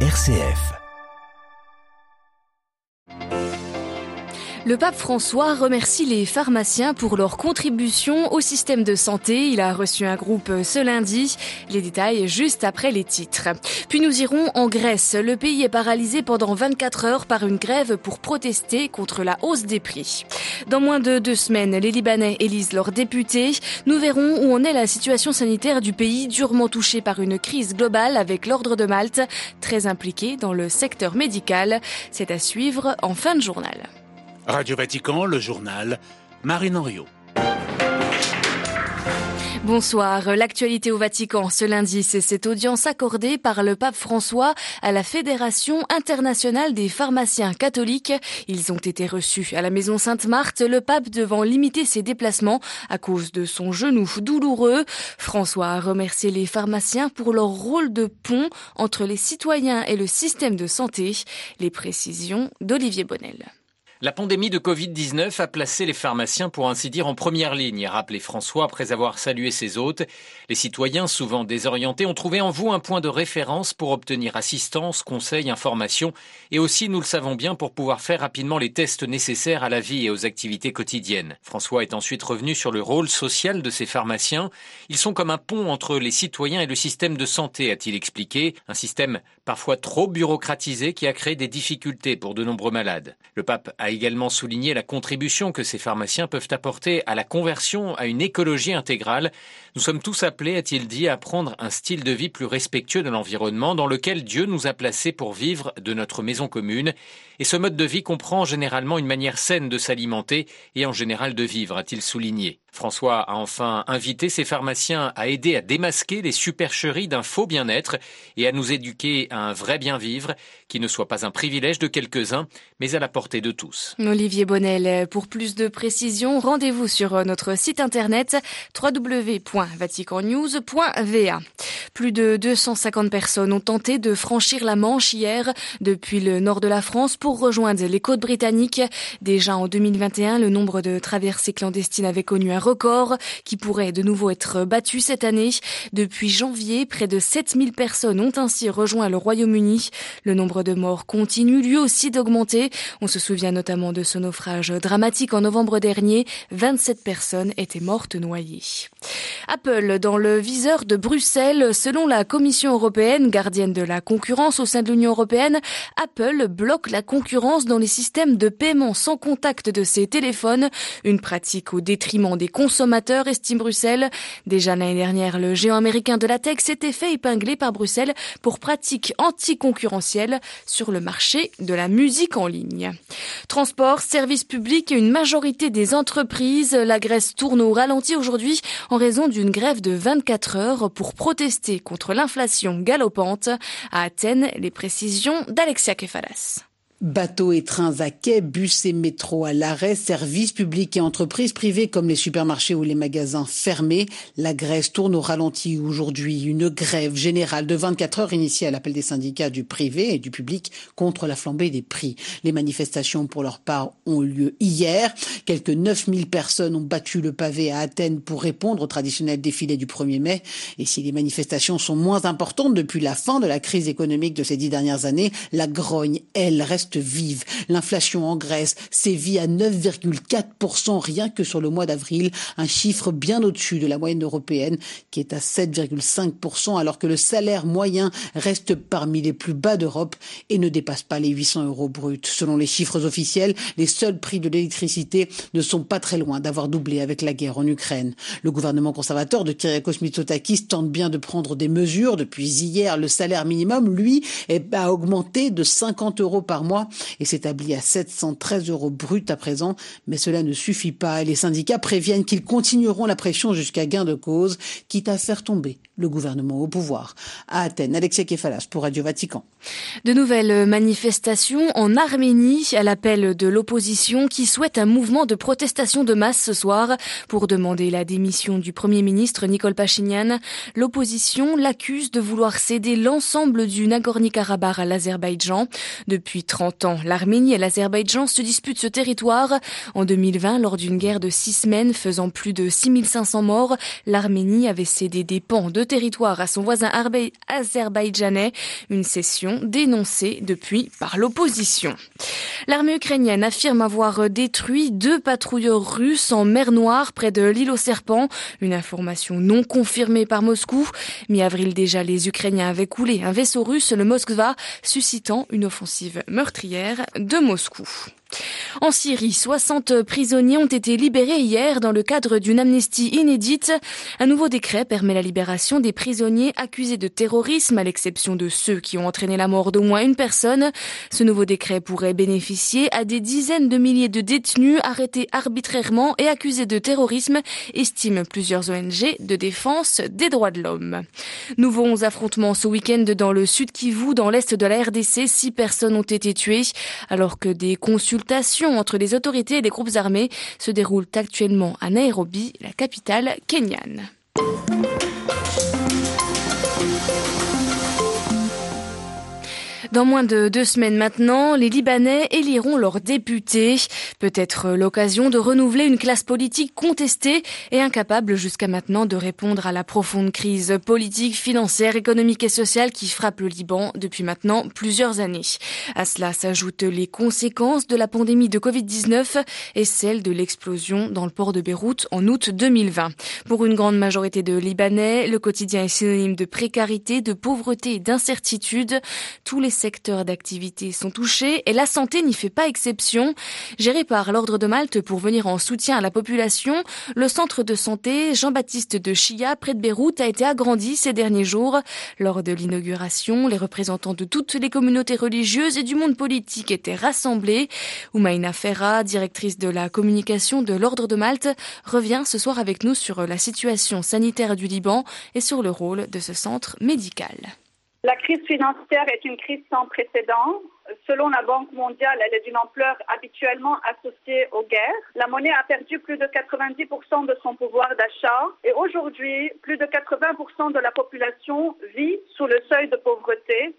RCF. Le pape François remercie les pharmaciens pour leur contribution au système de santé. Il a reçu un groupe ce lundi. Les détails juste après les titres. Puis nous irons en Grèce. Le pays est paralysé pendant 24 heures par une grève pour protester contre la hausse des prix. Dans moins de deux semaines, les Libanais élisent leurs députés. Nous verrons où en est la situation sanitaire du pays durement touché par une crise globale avec l'ordre de Malte, très impliqué dans le secteur médical. C'est à suivre en fin de journal. Radio Vatican, le journal, Marine Henriot. Bonsoir. L'actualité au Vatican ce lundi, c'est cette audience accordée par le pape François à la Fédération internationale des pharmaciens catholiques. Ils ont été reçus à la maison Sainte-Marthe, le pape devant limiter ses déplacements à cause de son genou douloureux. François a remercié les pharmaciens pour leur rôle de pont entre les citoyens et le système de santé. Les précisions d'Olivier Bonnel. La pandémie de Covid-19 a placé les pharmaciens, pour ainsi dire, en première ligne, a rappelé François après avoir salué ses hôtes. Les citoyens, souvent désorientés, ont trouvé en vous un point de référence pour obtenir assistance, conseils, informations, et aussi, nous le savons bien, pour pouvoir faire rapidement les tests nécessaires à la vie et aux activités quotidiennes. François est ensuite revenu sur le rôle social de ces pharmaciens. Ils sont comme un pont entre les citoyens et le système de santé, a-t-il expliqué, un système parfois trop bureaucratisé qui a créé des difficultés pour de nombreux malades. Le pape également souligné la contribution que ces pharmaciens peuvent apporter à la conversion à une écologie intégrale. Nous sommes tous appelés, a-t-il dit, à prendre un style de vie plus respectueux de l'environnement dans lequel Dieu nous a placés pour vivre de notre maison commune. Et ce mode de vie comprend généralement une manière saine de s'alimenter et en général de vivre, a-t-il souligné. François a enfin invité ses pharmaciens à aider à démasquer les supercheries d'un faux bien-être et à nous éduquer à un vrai bien-vivre qui ne soit pas un privilège de quelques-uns, mais à la portée de tous. Olivier Bonnel, pour plus de précisions, rendez-vous sur notre site internet www.vaticannews.va. Plus de 250 personnes ont tenté de franchir la Manche hier depuis le nord de la France pour rejoindre les côtes britanniques. Déjà en 2021, le nombre de traversées clandestines avait connu un record qui pourrait de nouveau être battu cette année. Depuis janvier, près de 7000 personnes ont ainsi rejoint le Royaume-Uni. Le nombre de morts continue lui aussi d'augmenter. On se souvient notamment de ce naufrage dramatique en novembre dernier. 27 personnes étaient mortes noyées. Apple dans le viseur de Bruxelles. Selon la Commission européenne, gardienne de la concurrence au sein de l'Union européenne, Apple bloque la concurrence dans les systèmes de paiement sans contact de ses téléphones. Une pratique au détriment des consommateurs, estime Bruxelles. Déjà l'année dernière, le géant américain de la tech s'était fait épingler par Bruxelles pour pratiques anticoncurrentielles sur le marché de la musique en ligne. Transport, services publics et une majorité des entreprises. La Grèce tourne au ralenti aujourd'hui en raison d'une grève de 24 heures pour protester contre l'inflation galopante. À Athènes, les précisions d'Alexia Kefalas. Bateaux et trains à quai, bus et métro à l'arrêt, services publics et entreprises privées comme les supermarchés ou les magasins fermés. La Grèce tourne au ralenti aujourd'hui. Une grève générale de 24 heures initiée à l'appel des syndicats du privé et du public contre la flambée des prix. Les manifestations pour leur part ont lieu hier. Quelques 9000 personnes ont battu le pavé à Athènes pour répondre au traditionnel défilé du 1er mai. Et si les manifestations sont moins importantes depuis la fin de la crise économique de ces dix dernières années, la grogne, elle, reste vive. L'inflation en Grèce sévit à 9,4% rien que sur le mois d'avril, un chiffre bien au-dessus de la moyenne européenne qui est à 7,5% alors que le salaire moyen reste parmi les plus bas d'Europe et ne dépasse pas les 800 euros bruts. Selon les chiffres officiels, les seuls prix de l'électricité ne sont pas très loin d'avoir doublé avec la guerre en Ukraine. Le gouvernement conservateur de Kyriakos Mitsotakis tente bien de prendre des mesures. Depuis hier, le salaire minimum, lui, a augmenté de 50 euros par mois et s'établit à 713 euros brut à présent. Mais cela ne suffit pas et les syndicats préviennent qu'ils continueront la pression jusqu'à gain de cause, quitte à faire tomber le gouvernement au pouvoir. À Athènes, Alexia Kefalas pour Radio Vatican. De nouvelles manifestations en Arménie à l'appel de l'opposition qui souhaite un mouvement de protestation de masse ce soir pour demander la démission du Premier ministre Nicole Pachinian. L'opposition l'accuse de vouloir céder l'ensemble du Nagorno-Karabakh à l'Azerbaïdjan. Depuis 30 ans, l'Arménie et l'Azerbaïdjan se disputent ce territoire. En 2020, lors d'une guerre de six semaines faisant plus de 6500 morts, l'Arménie avait cédé des pans de territoire à son voisin azerbaïdjanais, une cession dénoncée depuis par l'opposition. L'armée ukrainienne affirme avoir détruit deux patrouilleurs russes en mer Noire près de l'île aux serpents, une information non confirmée par Moscou. Mi-avril déjà, les Ukrainiens avaient coulé un vaisseau russe, le Moskva, suscitant une offensive meurtrière de Moscou. En Syrie, 60 prisonniers ont été libérés hier dans le cadre d'une amnistie inédite. Un nouveau décret permet la libération des prisonniers accusés de terrorisme, à l'exception de ceux qui ont entraîné la mort d'au moins une personne. Ce nouveau décret pourrait bénéficier à des dizaines de milliers de détenus arrêtés arbitrairement et accusés de terrorisme, estiment plusieurs ONG de défense des droits de l'homme. Nouveaux affrontements ce week-end dans le sud Kivu, dans l'est de la RDC. Six personnes ont été tuées, alors que des consultants consultations entre les autorités et les groupes armés se déroulent actuellement à Nairobi, la capitale kenyane. Dans moins de deux semaines maintenant, les Libanais éliront leurs députés. Peut-être l'occasion de renouveler une classe politique contestée et incapable jusqu'à maintenant de répondre à la profonde crise politique, financière, économique et sociale qui frappe le Liban depuis maintenant plusieurs années. À cela s'ajoutent les conséquences de la pandémie de Covid-19 et celle de l'explosion dans le port de Beyrouth en août 2020. Pour une grande majorité de Libanais, le quotidien est synonyme de précarité, de pauvreté et d'incertitude. Tous les secteurs d'activité sont touchés et la santé n'y fait pas exception. Géré par l'Ordre de Malte pour venir en soutien à la population, le centre de santé Jean-Baptiste de Chia, près de Beyrouth, a été agrandi ces derniers jours. Lors de l'inauguration, les représentants de toutes les communautés religieuses et du monde politique étaient rassemblés. Oumaina Ferra, directrice de la communication de l'Ordre de Malte, revient ce soir avec nous sur la situation sanitaire du Liban et sur le rôle de ce centre médical. La crise financière est une crise sans précédent. Selon la Banque mondiale, elle est d'une ampleur habituellement associée aux guerres. La monnaie a perdu plus de 90% de son pouvoir d'achat et aujourd'hui, plus de 80% de la population vit sous le seuil de pauvreté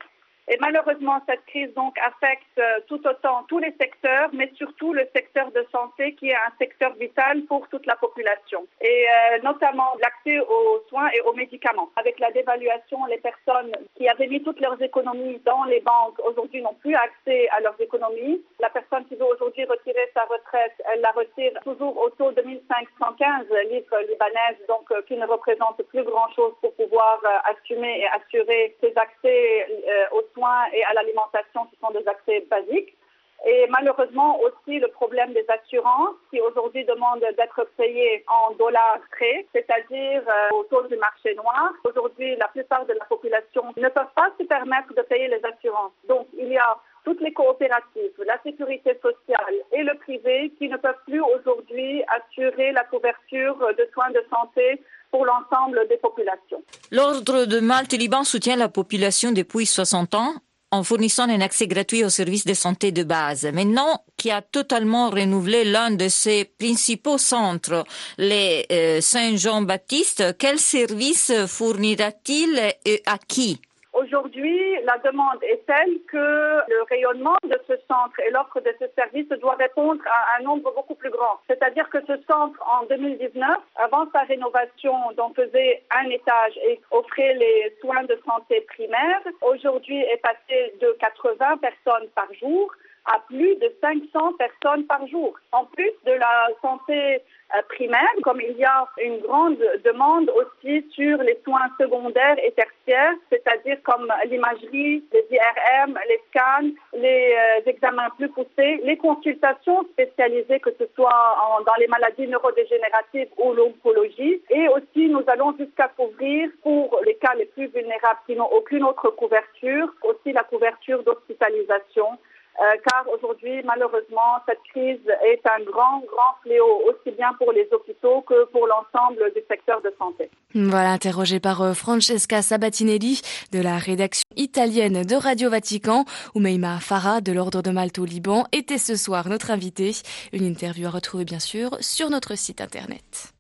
et malheureusement, cette crise donc affecte euh, tout autant tous les secteurs, mais surtout le secteur de santé qui est un secteur vital pour toute la population. Et euh, notamment l'accès aux soins et aux médicaments. Avec la dévaluation, les personnes qui avaient mis toutes leurs économies dans les banques aujourd'hui n'ont plus accès à leurs économies. La personne qui veut aujourd'hui retirer sa retraite, elle la retire toujours au taux de 1515 livres libanaises, donc euh, qui ne représente plus grand-chose pour pouvoir assumer et assurer ses accès aux soins et à l'alimentation qui sont des accès basiques. Et malheureusement aussi le problème des assurances qui aujourd'hui demandent d'être payées en dollars près, c'est-à-dire euh, au taux du marché noir. Aujourd'hui, la plupart de la population ne peuvent pas se permettre de payer les assurances. Donc, il y a toutes les coopératives, la sécurité sociale et le privé qui ne peuvent plus aujourd'hui assurer la couverture de soins de santé l'ensemble des populations. L'Ordre de Malte-Liban soutient la population depuis 60 ans en fournissant un accès gratuit aux services de santé de base. Maintenant, qui a totalement renouvelé l'un de ses principaux centres, les euh, Saint-Jean-Baptiste, quel service fournira-t-il et à qui? Aujourd'hui, la demande est telle que le rayonnement de ce centre et l'offre de ce service doit répondre à un nombre beaucoup plus grand. C'est-à-dire que ce centre, en 2019, avant sa rénovation, dont faisait un étage et offrait les soins de santé primaires, aujourd'hui est passé de 80 personnes par jour à plus de 500 personnes par jour. En plus de la santé euh, primaire, comme il y a une grande demande aussi sur les soins secondaires et tertiaires, c'est-à-dire comme l'imagerie, les IRM, les scans, les euh, examens plus poussés, les consultations spécialisées, que ce soit dans les maladies neurodégénératives ou l'oncologie. Et aussi, nous allons jusqu'à couvrir, pour les cas les plus vulnérables qui n'ont aucune autre couverture, aussi la couverture d'hospitalisation car aujourd'hui, malheureusement, cette crise est un grand, grand fléau, aussi bien pour les hôpitaux que pour l'ensemble du secteur de santé. Voilà, interrogé par euh, Francesca Sabatinelli de la rédaction italienne de Radio Vatican, ou Meima Farah de l'Ordre de Malte au Liban était ce soir notre invitée. Une interview à retrouver bien sûr sur notre site internet.